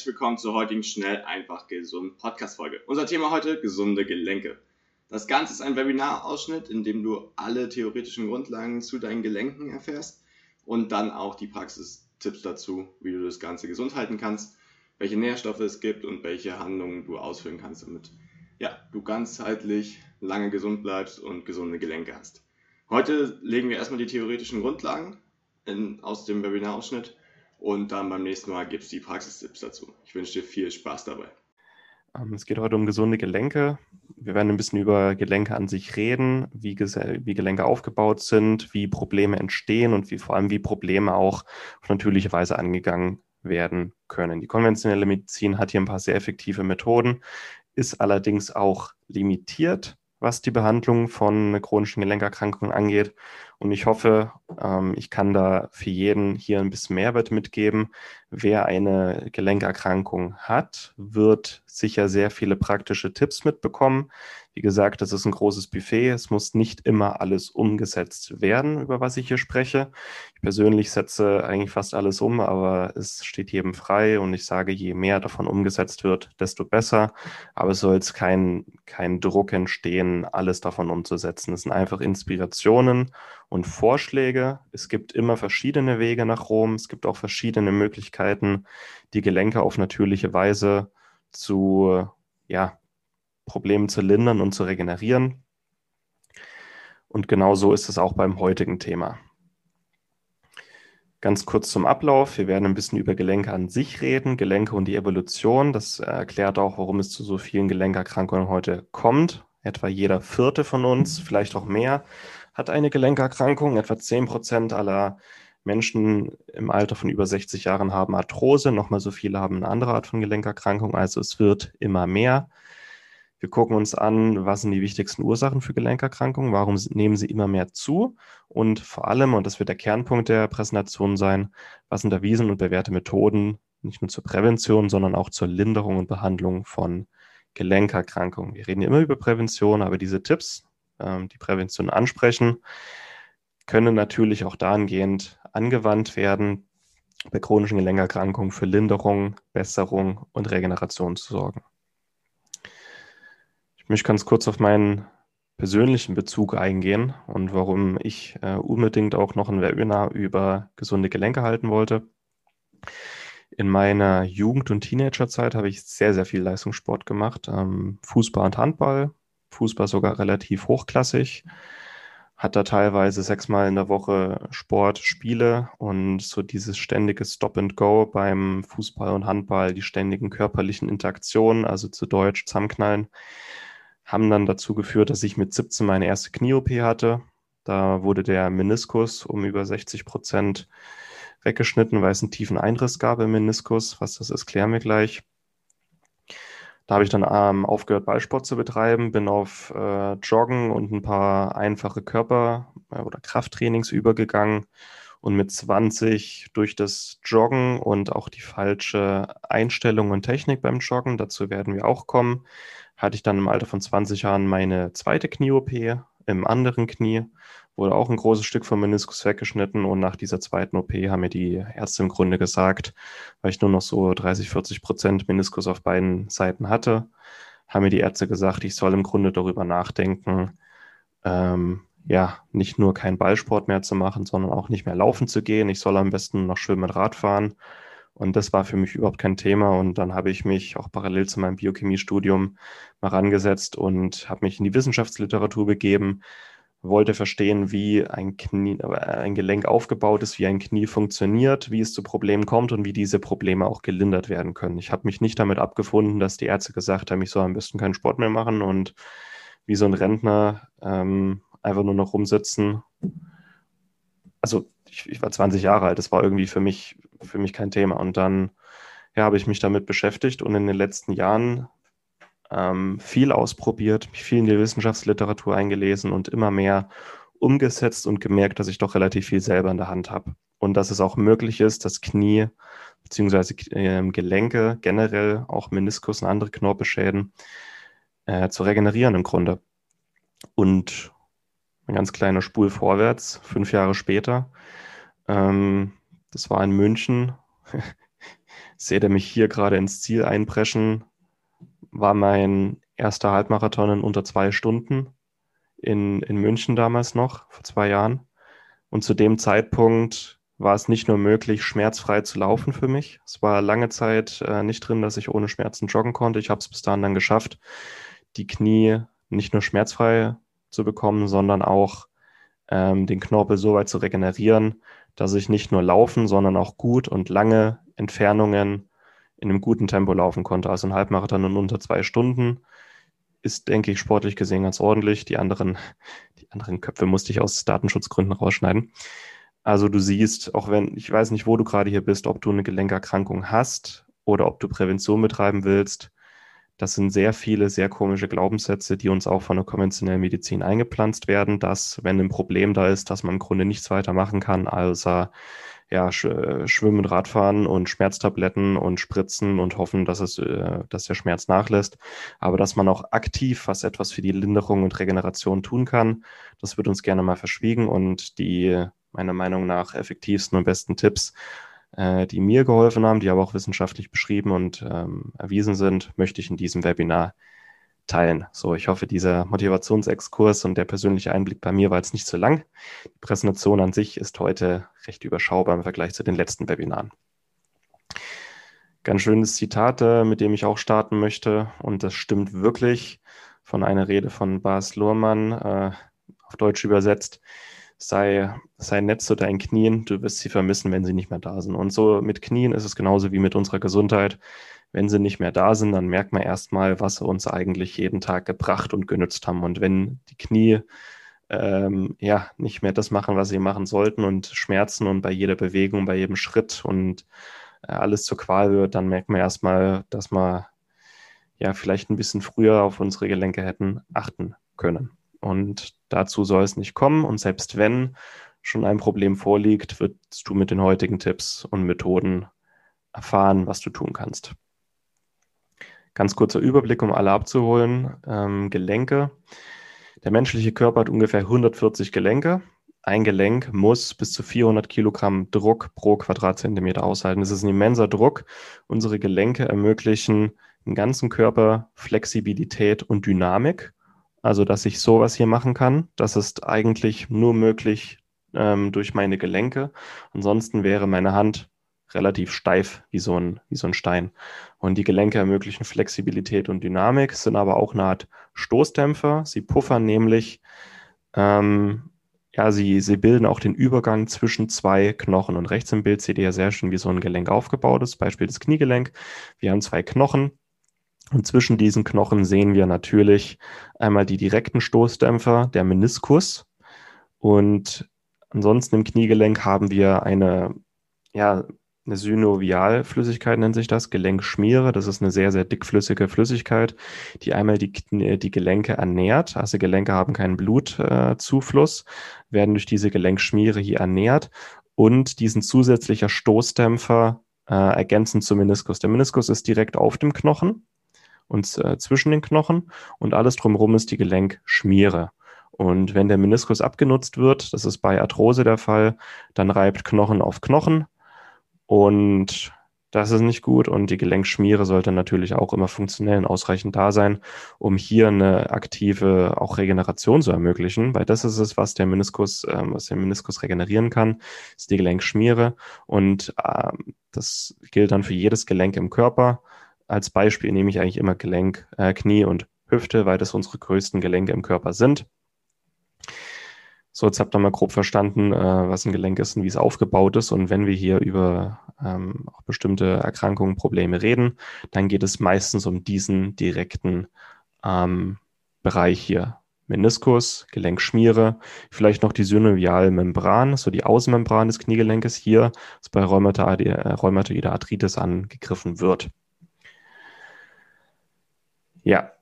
Herzlich willkommen zur heutigen Schnell, einfach, gesund Podcast-Folge. Unser Thema heute: gesunde Gelenke. Das Ganze ist ein Webinarausschnitt, in dem du alle theoretischen Grundlagen zu deinen Gelenken erfährst und dann auch die Praxistipps dazu, wie du das Ganze gesund halten kannst, welche Nährstoffe es gibt und welche Handlungen du ausführen kannst, damit ja, du ganzheitlich lange gesund bleibst und gesunde Gelenke hast. Heute legen wir erstmal die theoretischen Grundlagen in, aus dem Webinarausschnitt und dann beim nächsten Mal gibt es die Praxistipps dazu. Ich wünsche dir viel Spaß dabei. Ähm, es geht heute um gesunde Gelenke. Wir werden ein bisschen über Gelenke an sich reden, wie, wie, Gelenke aufgebaut sind, wie Probleme entstehen und wie vor allem wie Probleme auch auf natürliche Weise angegangen werden können. Die konventionelle Medizin hat hier ein paar sehr effektive Methoden, ist allerdings auch limitiert, was die Behandlung von chronischen Gelenkerkrankungen angeht. Und ich hoffe, ähm, ich kann da für jeden hier ein bisschen Mehrwert mitgeben. Wer eine Gelenkerkrankung hat, wird sicher sehr viele praktische Tipps mitbekommen. Wie gesagt, das ist ein großes Buffet. Es muss nicht immer alles umgesetzt werden, über was ich hier spreche. Ich persönlich setze eigentlich fast alles um, aber es steht jedem frei und ich sage, je mehr davon umgesetzt wird, desto besser. Aber es soll jetzt kein, kein Druck entstehen, alles davon umzusetzen. Es sind einfach Inspirationen und Vorschläge. Es gibt immer verschiedene Wege nach Rom. Es gibt auch verschiedene Möglichkeiten, die Gelenke auf natürliche Weise zu ja, Problemen zu lindern und zu regenerieren. Und genau so ist es auch beim heutigen Thema. Ganz kurz zum Ablauf. Wir werden ein bisschen über Gelenke an sich reden, Gelenke und die Evolution. Das erklärt auch, warum es zu so vielen Gelenkerkrankungen heute kommt. Etwa jeder vierte von uns, vielleicht auch mehr, hat eine Gelenkerkrankung. Etwa 10 Prozent aller Menschen im Alter von über 60 Jahren haben Arthrose. Nochmal so viele haben eine andere Art von Gelenkerkrankung. Also es wird immer mehr. Wir gucken uns an, was sind die wichtigsten Ursachen für Gelenkerkrankungen, warum nehmen sie immer mehr zu und vor allem, und das wird der Kernpunkt der Präsentation sein, was sind erwiesen und bewährte Methoden, nicht nur zur Prävention, sondern auch zur Linderung und Behandlung von Gelenkerkrankungen. Wir reden immer über Prävention, aber diese Tipps, ähm, die Prävention ansprechen, können natürlich auch dahingehend angewandt werden, bei chronischen Gelenkerkrankungen für Linderung, Besserung und Regeneration zu sorgen möchte ganz kurz auf meinen persönlichen Bezug eingehen und warum ich äh, unbedingt auch noch ein Webinar über gesunde Gelenke halten wollte. In meiner Jugend- und Teenagerzeit habe ich sehr, sehr viel Leistungssport gemacht. Ähm, Fußball und Handball. Fußball sogar relativ hochklassig. Hat da teilweise sechsmal in der Woche Sport, Spiele und so dieses ständige Stop and Go beim Fußball und Handball, die ständigen körperlichen Interaktionen, also zu Deutsch zusammenknallen haben dann dazu geführt, dass ich mit 17 meine erste Knie-OP hatte. Da wurde der Meniskus um über 60 Prozent weggeschnitten, weil es einen tiefen Einriss gab im Meniskus. Was das ist, klären wir gleich. Da habe ich dann ähm, aufgehört, Ballsport zu betreiben, bin auf äh, Joggen und ein paar einfache Körper- äh, oder Krafttrainings übergegangen und mit 20 durch das Joggen und auch die falsche Einstellung und Technik beim Joggen, dazu werden wir auch kommen, hatte ich dann im Alter von 20 Jahren meine zweite Knie-OP im anderen Knie, wurde auch ein großes Stück vom Meniskus weggeschnitten und nach dieser zweiten OP haben mir die Ärzte im Grunde gesagt, weil ich nur noch so 30, 40 Prozent Meniskus auf beiden Seiten hatte, haben mir die Ärzte gesagt, ich soll im Grunde darüber nachdenken, ähm, ja, nicht nur keinen Ballsport mehr zu machen, sondern auch nicht mehr laufen zu gehen. Ich soll am besten noch schwimmen und Rad fahren. Und das war für mich überhaupt kein Thema. Und dann habe ich mich auch parallel zu meinem Biochemiestudium mal rangesetzt und habe mich in die Wissenschaftsliteratur begeben, wollte verstehen, wie ein, Knie, ein Gelenk aufgebaut ist, wie ein Knie funktioniert, wie es zu Problemen kommt und wie diese Probleme auch gelindert werden können. Ich habe mich nicht damit abgefunden, dass die Ärzte gesagt haben, ich soll am besten keinen Sport mehr machen und wie so ein Rentner ähm, einfach nur noch rumsitzen. Also ich, ich, war 20 Jahre alt, das war irgendwie für mich, für mich kein Thema. Und dann ja, habe ich mich damit beschäftigt und in den letzten Jahren ähm, viel ausprobiert, mich viel in die Wissenschaftsliteratur eingelesen und immer mehr umgesetzt und gemerkt, dass ich doch relativ viel selber in der Hand habe. Und dass es auch möglich ist, das Knie bzw. äh, Gelenke, generell auch Meniskus und andere Knorpelschäden äh, zu regenerieren im Grunde. Und ein ganz kleiner Spul vorwärts, fünf Jahre später. Ähm, das war in München. Seht ihr mich hier gerade ins Ziel einpreschen? War mein erster Halbmarathon in unter zwei Stunden in, in München damals noch, vor zwei Jahren. Und zu dem Zeitpunkt war es nicht nur möglich, schmerzfrei zu laufen für mich. Es war lange Zeit äh, nicht drin, dass ich ohne Schmerzen joggen konnte. Ich habe es bis dahin dann geschafft, die Knie nicht nur schmerzfrei zu bekommen, sondern auch ähm, den Knorpel so weit zu regenerieren, dass ich nicht nur laufen, sondern auch gut und lange Entfernungen in einem guten Tempo laufen konnte. Also ein Halbmarathon in unter zwei Stunden ist, denke ich, sportlich gesehen ganz ordentlich. Die anderen, die anderen Köpfe musste ich aus Datenschutzgründen rausschneiden. Also du siehst, auch wenn, ich weiß nicht, wo du gerade hier bist, ob du eine Gelenkerkrankung hast oder ob du Prävention betreiben willst, das sind sehr viele sehr komische Glaubenssätze, die uns auch von der konventionellen Medizin eingepflanzt werden, dass, wenn ein Problem da ist, dass man im Grunde nichts weiter machen kann, außer ja, sch Schwimmen, Radfahren und Schmerztabletten und Spritzen und hoffen, dass, es, äh, dass der Schmerz nachlässt. Aber dass man auch aktiv was etwas für die Linderung und Regeneration tun kann, das wird uns gerne mal verschwiegen. Und die meiner Meinung nach effektivsten und besten Tipps, äh, die mir geholfen haben, die aber auch wissenschaftlich beschrieben und ähm, erwiesen sind, möchte ich in diesem Webinar teilen. So, ich hoffe, dieser Motivationsexkurs und der persönliche Einblick bei mir war jetzt nicht zu lang. Die Präsentation an sich ist heute recht überschaubar im Vergleich zu den letzten Webinaren. Ganz schönes Zitat, äh, mit dem ich auch starten möchte, und das stimmt wirklich von einer Rede von Bas Luhrmann, äh, auf Deutsch übersetzt sei, sei nett zu deinen Knien, du wirst sie vermissen, wenn sie nicht mehr da sind. Und so mit Knien ist es genauso wie mit unserer Gesundheit. Wenn sie nicht mehr da sind, dann merkt man erstmal, was sie uns eigentlich jeden Tag gebracht und genützt haben. Und wenn die Knie ähm, ja nicht mehr das machen, was sie machen sollten und schmerzen und bei jeder Bewegung, bei jedem Schritt und äh, alles zur Qual wird, dann merkt man erstmal, dass wir ja vielleicht ein bisschen früher auf unsere Gelenke hätten achten können. Und dazu soll es nicht kommen. Und selbst wenn schon ein Problem vorliegt, wirst du mit den heutigen Tipps und Methoden erfahren, was du tun kannst. Ganz kurzer Überblick, um alle abzuholen. Ähm, Gelenke. Der menschliche Körper hat ungefähr 140 Gelenke. Ein Gelenk muss bis zu 400 Kilogramm Druck pro Quadratzentimeter aushalten. Das ist ein immenser Druck. Unsere Gelenke ermöglichen im ganzen Körper Flexibilität und Dynamik. Also, dass ich sowas hier machen kann, das ist eigentlich nur möglich ähm, durch meine Gelenke. Ansonsten wäre meine Hand relativ steif wie so, ein, wie so ein Stein. Und die Gelenke ermöglichen Flexibilität und Dynamik, sind aber auch eine Art Stoßdämpfer. Sie puffern nämlich, ähm, ja, sie, sie bilden auch den Übergang zwischen zwei Knochen. Und rechts im Bild seht ihr ja sehr schön, wie so ein Gelenk aufgebaut ist. Beispiel das Kniegelenk. Wir haben zwei Knochen und zwischen diesen Knochen sehen wir natürlich einmal die direkten Stoßdämpfer, der Meniskus. Und ansonsten im Kniegelenk haben wir eine, ja, eine Synovialflüssigkeit nennt sich das, Gelenkschmiere. Das ist eine sehr, sehr dickflüssige Flüssigkeit, die einmal die, die Gelenke ernährt. Also Gelenke haben keinen Blutzufluss, äh, werden durch diese Gelenkschmiere hier ernährt und diesen zusätzlicher Stoßdämpfer äh, ergänzen zum Meniskus. Der Meniskus ist direkt auf dem Knochen und äh, zwischen den Knochen und alles drumherum ist die Gelenkschmiere. Und wenn der Meniskus abgenutzt wird, das ist bei Arthrose der Fall, dann reibt Knochen auf Knochen und das ist nicht gut und die Gelenkschmiere sollte natürlich auch immer funktionell und ausreichend da sein, um hier eine aktive auch Regeneration zu ermöglichen, weil das ist es, was der Meniskus, äh, was der Meniskus regenerieren kann, ist die Gelenkschmiere und äh, das gilt dann für jedes Gelenk im Körper als Beispiel nehme ich eigentlich immer Gelenk, äh, Knie und Hüfte, weil das unsere größten Gelenke im Körper sind. So, jetzt habt ihr mal grob verstanden, äh, was ein Gelenk ist und wie es aufgebaut ist. Und wenn wir hier über ähm, auch bestimmte Erkrankungen, Probleme reden, dann geht es meistens um diesen direkten ähm, Bereich hier, Meniskus, Gelenkschmiere, vielleicht noch die synoviale Membran, so die Außenmembran des Kniegelenkes hier, das bei Rheumatoide Arthritis angegriffen wird. Ja,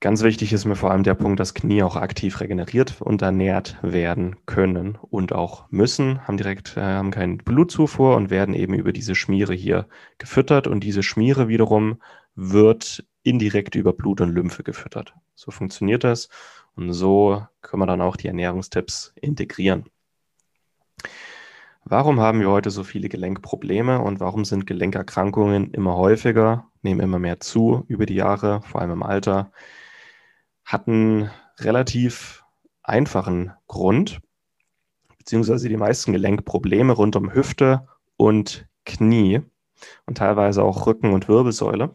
ganz wichtig ist mir vor allem der Punkt, dass Knie auch aktiv regeneriert und ernährt werden können und auch müssen, haben direkt, äh, haben keine Blutzufuhr und werden eben über diese Schmiere hier gefüttert und diese Schmiere wiederum wird indirekt über Blut und Lymphe gefüttert. So funktioniert das und so können wir dann auch die Ernährungstipps integrieren. Warum haben wir heute so viele Gelenkprobleme und warum sind Gelenkerkrankungen immer häufiger, nehmen immer mehr zu über die Jahre, vor allem im Alter? Hat einen relativ einfachen Grund, beziehungsweise die meisten Gelenkprobleme rund um Hüfte und Knie und teilweise auch Rücken und Wirbelsäule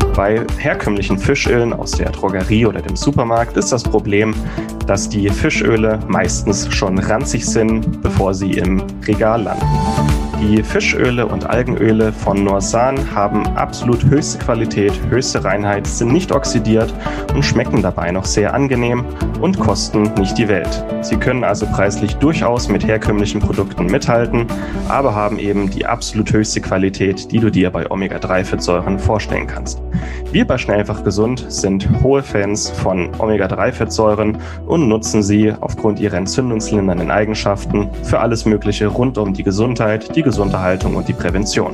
Bei herkömmlichen Fischölen aus der Drogerie oder dem Supermarkt ist das Problem, dass die Fischöle meistens schon ranzig sind, bevor sie im Regal landen. Die Fischöle und Algenöle von Norsan haben absolut höchste Qualität, höchste Reinheit, sind nicht oxidiert und schmecken dabei noch sehr angenehm und kosten nicht die Welt. Sie können also preislich durchaus mit herkömmlichen Produkten mithalten, aber haben eben die absolut höchste Qualität, die du dir bei Omega-3-Fettsäuren vorstellen kannst. Wir bei Schnellfach Gesund sind hohe Fans von Omega-3-Fettsäuren und nutzen sie aufgrund ihrer entzündungslindernden Eigenschaften für alles Mögliche rund um die Gesundheit, die Gesunderhaltung und die Prävention.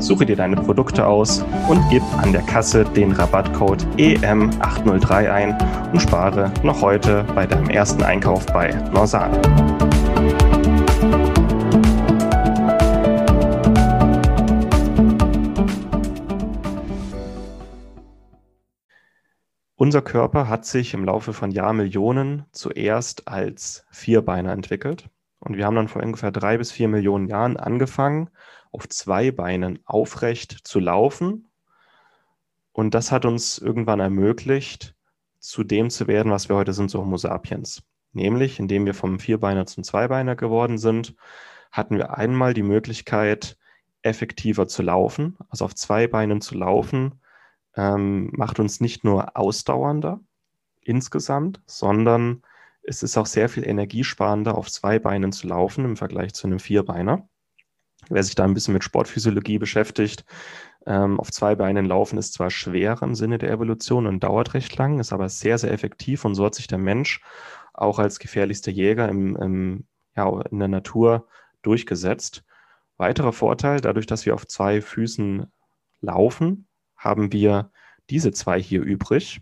suche dir deine Produkte aus und gib an der Kasse den Rabattcode EM803 ein und spare noch heute bei deinem ersten Einkauf bei Norsan. Unser Körper hat sich im Laufe von Jahrmillionen zuerst als Vierbeiner entwickelt. Und wir haben dann vor ungefähr drei bis vier Millionen Jahren angefangen, auf zwei Beinen aufrecht zu laufen. Und das hat uns irgendwann ermöglicht, zu dem zu werden, was wir heute sind, so Homo sapiens. Nämlich, indem wir vom Vierbeiner zum Zweibeiner geworden sind, hatten wir einmal die Möglichkeit, effektiver zu laufen, also auf zwei Beinen zu laufen, ähm, macht uns nicht nur ausdauernder insgesamt, sondern es ist auch sehr viel energiesparender, auf zwei Beinen zu laufen im Vergleich zu einem Vierbeiner. Wer sich da ein bisschen mit Sportphysiologie beschäftigt, ähm, auf zwei Beinen laufen ist zwar schwerer im Sinne der Evolution und dauert recht lang, ist aber sehr, sehr effektiv und so hat sich der Mensch auch als gefährlichster Jäger im, im, ja, in der Natur durchgesetzt. Weiterer Vorteil, dadurch, dass wir auf zwei Füßen laufen, haben wir diese zwei hier übrig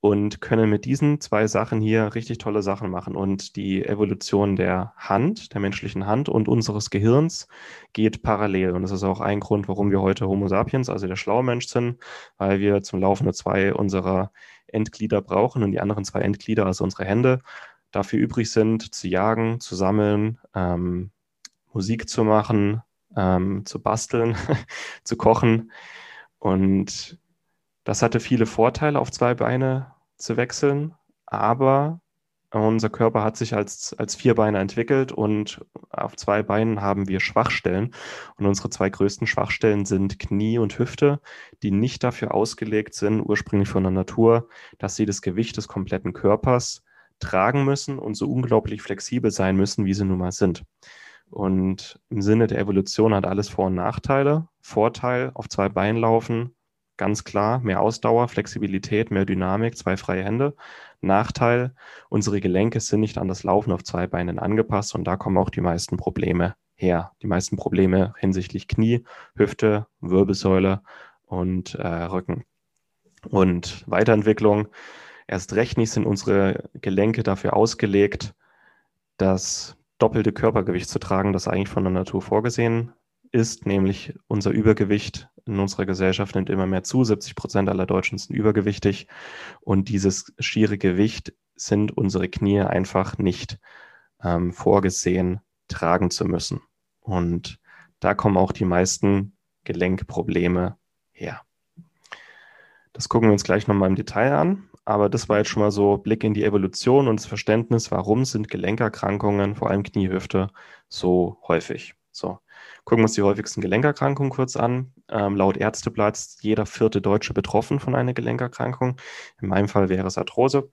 und können mit diesen zwei Sachen hier richtig tolle Sachen machen. Und die Evolution der Hand, der menschlichen Hand und unseres Gehirns geht parallel. Und das ist auch ein Grund, warum wir heute Homo sapiens, also der schlaue Mensch sind, weil wir zum Laufen nur zwei unserer Endglieder brauchen und die anderen zwei Endglieder, also unsere Hände, dafür übrig sind, zu jagen, zu sammeln, ähm, Musik zu machen, ähm, zu basteln, zu kochen. Und das hatte viele Vorteile, auf zwei Beine zu wechseln, aber unser Körper hat sich als, als Vierbeiner entwickelt und auf zwei Beinen haben wir Schwachstellen. Und unsere zwei größten Schwachstellen sind Knie und Hüfte, die nicht dafür ausgelegt sind, ursprünglich von der Natur, dass sie das Gewicht des kompletten Körpers tragen müssen und so unglaublich flexibel sein müssen, wie sie nun mal sind. Und im Sinne der Evolution hat alles Vor- und Nachteile. Vorteil, auf zwei Beinen laufen, ganz klar, mehr Ausdauer, Flexibilität, mehr Dynamik, zwei freie Hände. Nachteil, unsere Gelenke sind nicht an das Laufen auf zwei Beinen angepasst und da kommen auch die meisten Probleme her. Die meisten Probleme hinsichtlich Knie, Hüfte, Wirbelsäule und äh, Rücken. Und Weiterentwicklung, erst recht nicht sind unsere Gelenke dafür ausgelegt, das doppelte Körpergewicht zu tragen, das eigentlich von der Natur vorgesehen ist, nämlich unser Übergewicht in unserer Gesellschaft nimmt immer mehr zu. 70 Prozent aller Deutschen sind übergewichtig und dieses schiere Gewicht sind unsere Knie einfach nicht ähm, vorgesehen, tragen zu müssen. Und da kommen auch die meisten Gelenkprobleme her. Das gucken wir uns gleich nochmal im Detail an. Aber das war jetzt schon mal so Blick in die Evolution und das Verständnis, warum sind Gelenkerkrankungen, vor allem Kniehüfte, so häufig. So, gucken wir uns die häufigsten Gelenkerkrankungen kurz an. Ähm, laut Ärzteblatt ist jeder vierte Deutsche betroffen von einer Gelenkerkrankung. In meinem Fall wäre es Arthrose.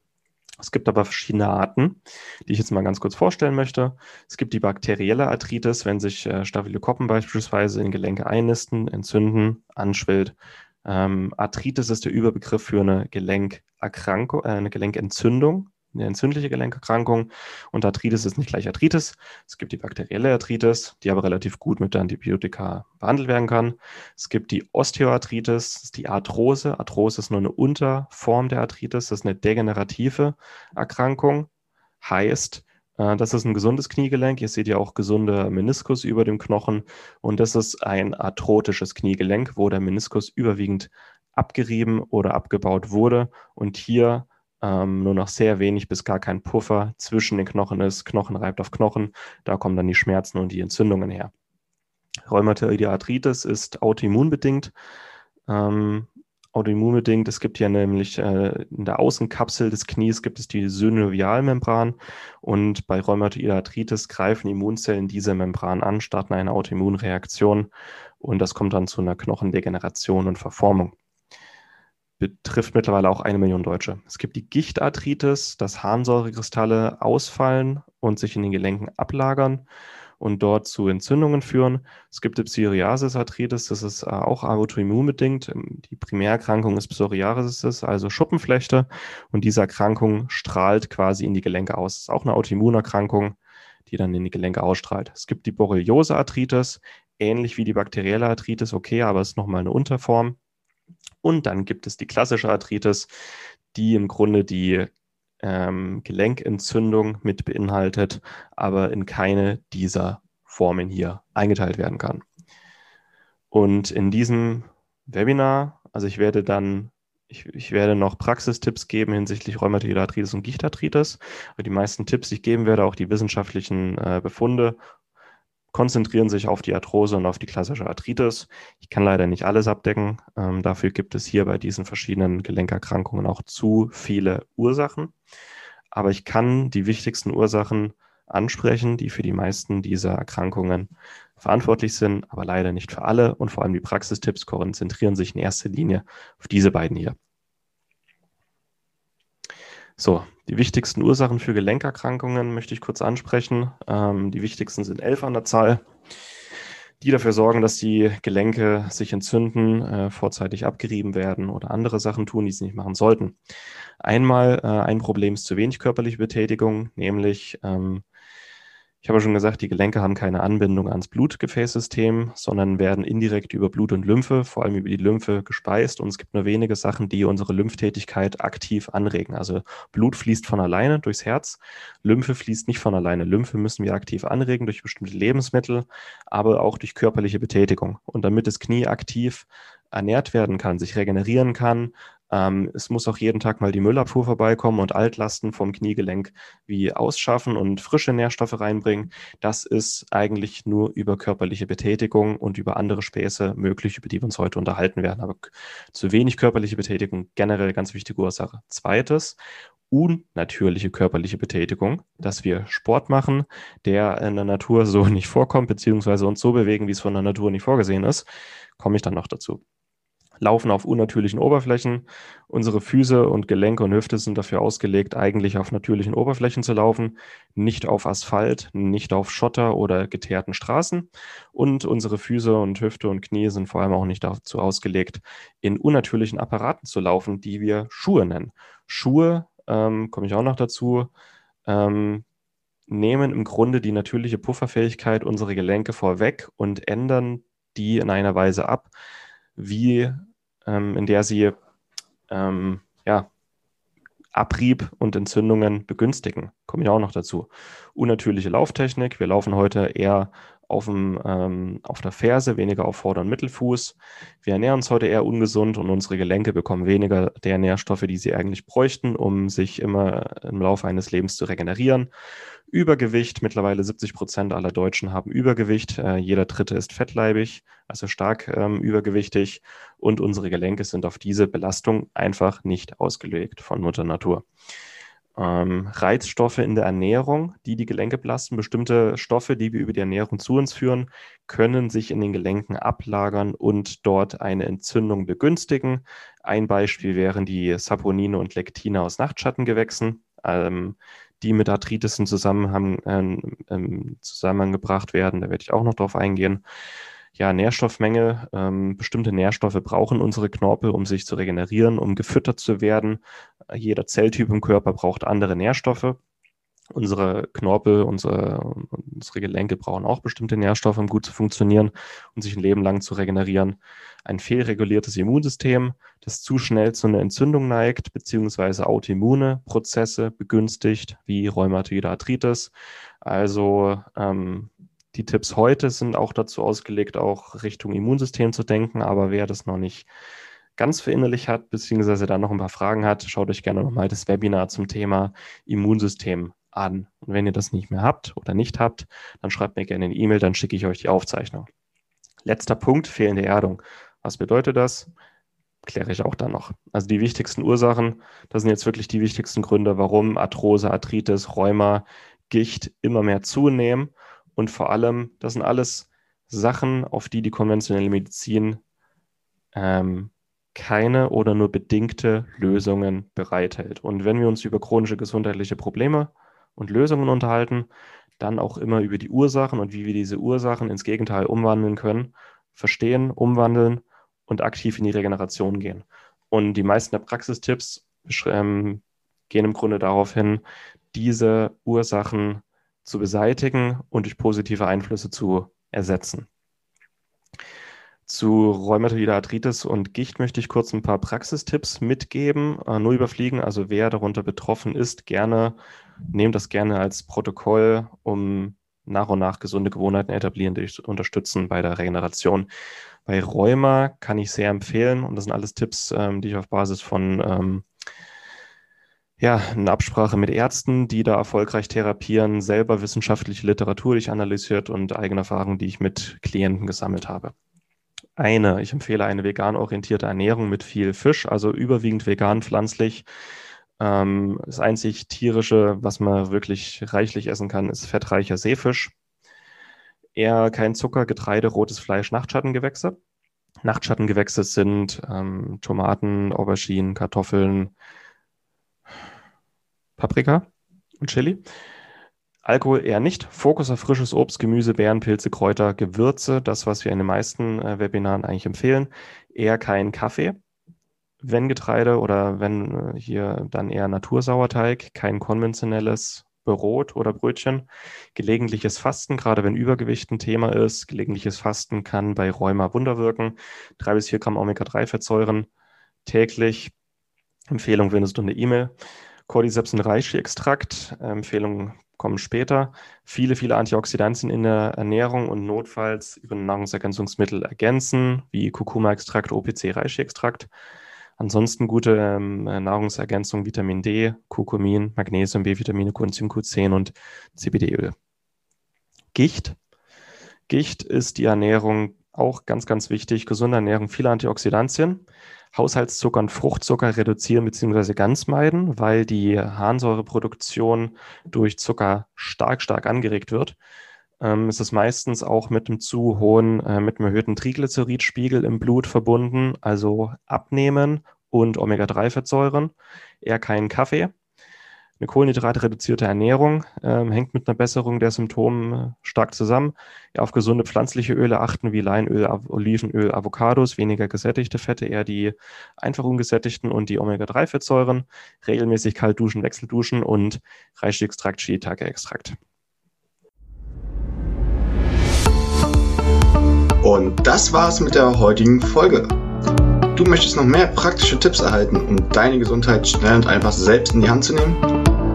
Es gibt aber verschiedene Arten, die ich jetzt mal ganz kurz vorstellen möchte. Es gibt die bakterielle Arthritis, wenn sich äh, Staphylokokken beispielsweise in Gelenke einnisten, entzünden, anschwillt. Ähm, Arthritis ist der Überbegriff für eine Gelenkerkrankung, äh, eine Gelenkentzündung eine entzündliche Gelenkerkrankung. Und Arthritis ist nicht gleich Arthritis. Es gibt die bakterielle Arthritis, die aber relativ gut mit Antibiotika behandelt werden kann. Es gibt die Osteoarthritis, das ist die Arthrose. Arthrose ist nur eine Unterform der Arthritis. Das ist eine degenerative Erkrankung. Heißt, äh, das ist ein gesundes Kniegelenk. Ihr seht ja auch gesunde Meniskus über dem Knochen. Und das ist ein arthrotisches Kniegelenk, wo der Meniskus überwiegend abgerieben oder abgebaut wurde. Und hier ähm, nur noch sehr wenig bis gar kein Puffer zwischen den Knochen ist. Knochen reibt auf Knochen. Da kommen dann die Schmerzen und die Entzündungen her. Rheumatoide Arthritis ist autoimmunbedingt. Ähm, autoimmunbedingt. Es gibt ja nämlich äh, in der Außenkapsel des Knies gibt es die Synovialmembran und bei Rheumatoide Arthritis greifen Immunzellen diese Membran an, starten eine Autoimmunreaktion und das kommt dann zu einer Knochendegeneration und Verformung betrifft mittlerweile auch eine Million Deutsche. Es gibt die Gichtarthritis, dass Harnsäurekristalle ausfallen und sich in den Gelenken ablagern und dort zu Entzündungen führen. Es gibt die Psoriasis-Arthritis, das ist äh, auch autoimmunbedingt. Ähm, die Primärerkrankung ist Psoriasis, also Schuppenflechte. Und diese Erkrankung strahlt quasi in die Gelenke aus. Das ist auch eine Autoimmunerkrankung, die dann in die Gelenke ausstrahlt. Es gibt die Borreliose-Arthritis, ähnlich wie die bakterielle Arthritis, okay, aber es ist nochmal eine Unterform. Und dann gibt es die klassische Arthritis, die im Grunde die ähm, Gelenkentzündung mit beinhaltet, aber in keine dieser Formen hier eingeteilt werden kann. Und in diesem Webinar, also ich werde dann, ich, ich werde noch Praxistipps geben hinsichtlich Rheumatoide Arthritis und Gichtarthritis. Aber die meisten Tipps, die ich geben werde, auch die wissenschaftlichen äh, Befunde konzentrieren sich auf die Arthrose und auf die klassische Arthritis. Ich kann leider nicht alles abdecken. Ähm, dafür gibt es hier bei diesen verschiedenen Gelenkerkrankungen auch zu viele Ursachen. Aber ich kann die wichtigsten Ursachen ansprechen, die für die meisten dieser Erkrankungen verantwortlich sind, aber leider nicht für alle. Und vor allem die Praxistipps konzentrieren sich in erster Linie auf diese beiden hier. So, die wichtigsten Ursachen für Gelenkerkrankungen möchte ich kurz ansprechen. Ähm, die wichtigsten sind elf an der Zahl, die dafür sorgen, dass die Gelenke sich entzünden, äh, vorzeitig abgerieben werden oder andere Sachen tun, die sie nicht machen sollten. Einmal äh, ein Problem ist zu wenig körperliche Betätigung, nämlich ähm, ich habe schon gesagt, die Gelenke haben keine Anbindung ans Blutgefäßsystem, sondern werden indirekt über Blut und Lymphe, vor allem über die Lymphe, gespeist. Und es gibt nur wenige Sachen, die unsere Lympftätigkeit aktiv anregen. Also Blut fließt von alleine durchs Herz, Lymphe fließt nicht von alleine. Lymphe müssen wir aktiv anregen durch bestimmte Lebensmittel, aber auch durch körperliche Betätigung. Und damit das Knie aktiv ernährt werden kann, sich regenerieren kann, ähm, es muss auch jeden Tag mal die Müllabfuhr vorbeikommen und Altlasten vom Kniegelenk wie ausschaffen und frische Nährstoffe reinbringen. Das ist eigentlich nur über körperliche Betätigung und über andere Späße möglich, über die wir uns heute unterhalten werden. Aber zu wenig körperliche Betätigung generell ganz wichtige Ursache. Zweites, unnatürliche körperliche Betätigung, dass wir Sport machen, der in der Natur so nicht vorkommt, beziehungsweise uns so bewegen, wie es von der Natur nicht vorgesehen ist, komme ich dann noch dazu laufen auf unnatürlichen Oberflächen. Unsere Füße und Gelenke und Hüfte sind dafür ausgelegt, eigentlich auf natürlichen Oberflächen zu laufen, nicht auf Asphalt, nicht auf Schotter oder geteerten Straßen. Und unsere Füße und Hüfte und Knie sind vor allem auch nicht dazu ausgelegt, in unnatürlichen Apparaten zu laufen, die wir Schuhe nennen. Schuhe, ähm, komme ich auch noch dazu, ähm, nehmen im Grunde die natürliche Pufferfähigkeit unserer Gelenke vorweg und ändern die in einer Weise ab, wie in der sie ähm, ja, Abrieb und Entzündungen begünstigen. Komme ich auch noch dazu. Unnatürliche Lauftechnik. Wir laufen heute eher auf, dem, ähm, auf der Ferse, weniger auf Vorder- und Mittelfuß. Wir ernähren uns heute eher ungesund und unsere Gelenke bekommen weniger der Nährstoffe, die sie eigentlich bräuchten, um sich immer im Laufe eines Lebens zu regenerieren. Übergewicht, mittlerweile 70 Prozent aller Deutschen haben Übergewicht. Äh, jeder Dritte ist fettleibig, also stark ähm, übergewichtig. Und unsere Gelenke sind auf diese Belastung einfach nicht ausgelegt von Mutter Natur ähm, Reizstoffe in der Ernährung, die die Gelenke belasten. Bestimmte Stoffe, die wir über die Ernährung zu uns führen, können sich in den Gelenken ablagern und dort eine Entzündung begünstigen. Ein Beispiel wären die Saponine und Lektine aus Nachtschattengewächsen. Ähm, die mit Arthritis in Zusammenhang, äh, zusammengebracht werden. Da werde ich auch noch drauf eingehen ja, Nährstoffmenge. Ähm, bestimmte Nährstoffe brauchen unsere Knorpel, um sich zu regenerieren, um gefüttert zu werden. Jeder Zelltyp im Körper braucht andere Nährstoffe. Unsere Knorpel, unsere, unsere Gelenke brauchen auch bestimmte Nährstoffe, um gut zu funktionieren und sich ein Leben lang zu regenerieren. Ein fehlreguliertes Immunsystem, das zu schnell zu einer Entzündung neigt, beziehungsweise autoimmune Prozesse begünstigt, wie Rheumatoide Arthritis. Also ähm, die Tipps heute sind auch dazu ausgelegt, auch Richtung Immunsystem zu denken. Aber wer das noch nicht ganz verinnerlich hat, beziehungsweise da noch ein paar Fragen hat, schaut euch gerne nochmal das Webinar zum Thema Immunsystem an. Und wenn ihr das nicht mehr habt oder nicht habt, dann schreibt mir gerne eine E-Mail, dann schicke ich euch die Aufzeichnung. Letzter Punkt, fehlende Erdung. Was bedeutet das? Kläre ich auch dann noch. Also die wichtigsten Ursachen, das sind jetzt wirklich die wichtigsten Gründe, warum Arthrose, Arthritis, Rheuma, Gicht immer mehr zunehmen und vor allem, das sind alles Sachen, auf die die konventionelle Medizin ähm, keine oder nur bedingte Lösungen bereithält. Und wenn wir uns über chronische gesundheitliche Probleme und Lösungen unterhalten, dann auch immer über die Ursachen und wie wir diese Ursachen ins Gegenteil umwandeln können, verstehen, umwandeln und aktiv in die Regeneration gehen. Und die meisten der Praxistipps ähm, gehen im Grunde darauf hin, diese Ursachen zu beseitigen und durch positive Einflüsse zu ersetzen. Zu Rheumatoide Arthritis und Gicht möchte ich kurz ein paar Praxistipps mitgeben. Äh, nur überfliegen, also wer darunter betroffen ist, gerne, nehmt das gerne als Protokoll, um nach und nach gesunde Gewohnheiten etablieren, die unterstützen bei der Regeneration. Bei Rheuma kann ich sehr empfehlen, und das sind alles Tipps, ähm, die ich auf Basis von ähm, ja, eine Absprache mit Ärzten, die da erfolgreich therapieren, selber wissenschaftliche Literatur, die ich analysiert und eigene Erfahrungen, die ich mit Klienten gesammelt habe. Eine, ich empfehle eine vegan orientierte Ernährung mit viel Fisch, also überwiegend vegan, pflanzlich. Ähm, das einzig tierische, was man wirklich reichlich essen kann, ist fettreicher Seefisch. Eher kein Zucker, Getreide, rotes Fleisch, Nachtschattengewächse. Nachtschattengewächse sind ähm, Tomaten, Auberginen, Kartoffeln, Paprika und Chili. Alkohol eher nicht. Fokus auf frisches Obst, Gemüse, Beeren, Pilze, Kräuter, Gewürze. Das, was wir in den meisten äh, Webinaren eigentlich empfehlen. Eher kein Kaffee. Wenn Getreide oder wenn äh, hier dann eher Natursauerteig, kein konventionelles Brot oder Brötchen. Gelegentliches Fasten, gerade wenn Übergewicht ein Thema ist. Gelegentliches Fasten kann bei Rheuma Wunder wirken. Drei bis vier Gramm Omega-3-Fettsäuren täglich. Empfehlung findest du in der E-Mail. Cordyceps und Reishi-Extrakt. Empfehlungen kommen später. Viele, viele Antioxidantien in der Ernährung und notfalls über Nahrungsergänzungsmittel ergänzen, wie Kurkuma-Extrakt, OPC, Reishi-Extrakt. Ansonsten gute ähm, Nahrungsergänzung, Vitamin D, Kurkumin, Magnesium, B-Vitamine, Coenzym Q10 und CBD-Öl. Gicht. Gicht ist die Ernährung auch ganz, ganz wichtig. Gesunde Ernährung, viele Antioxidantien. Haushaltszucker und Fruchtzucker reduzieren bzw. ganz meiden, weil die Harnsäureproduktion durch Zucker stark, stark angeregt wird. Ähm, ist meistens auch mit einem zu hohen, äh, mit einem erhöhten Triglyceridspiegel im Blut verbunden, also abnehmen und Omega-3-Fettsäuren, eher keinen Kaffee. Eine kohlenhydratreduzierte Ernährung ähm, hängt mit einer Besserung der Symptome stark zusammen. Ja, auf gesunde pflanzliche Öle achten wie Leinöl, Olivenöl, Avocados, weniger gesättigte Fette, eher die einfach ungesättigten und die Omega-3-Fettsäuren, regelmäßig kalt duschen, Wechselduschen und Reishi-Extrakt, Shiitake-Extrakt. Und das war's mit der heutigen Folge. du möchtest noch mehr praktische Tipps erhalten, um deine Gesundheit schnell und einfach selbst in die Hand zu nehmen?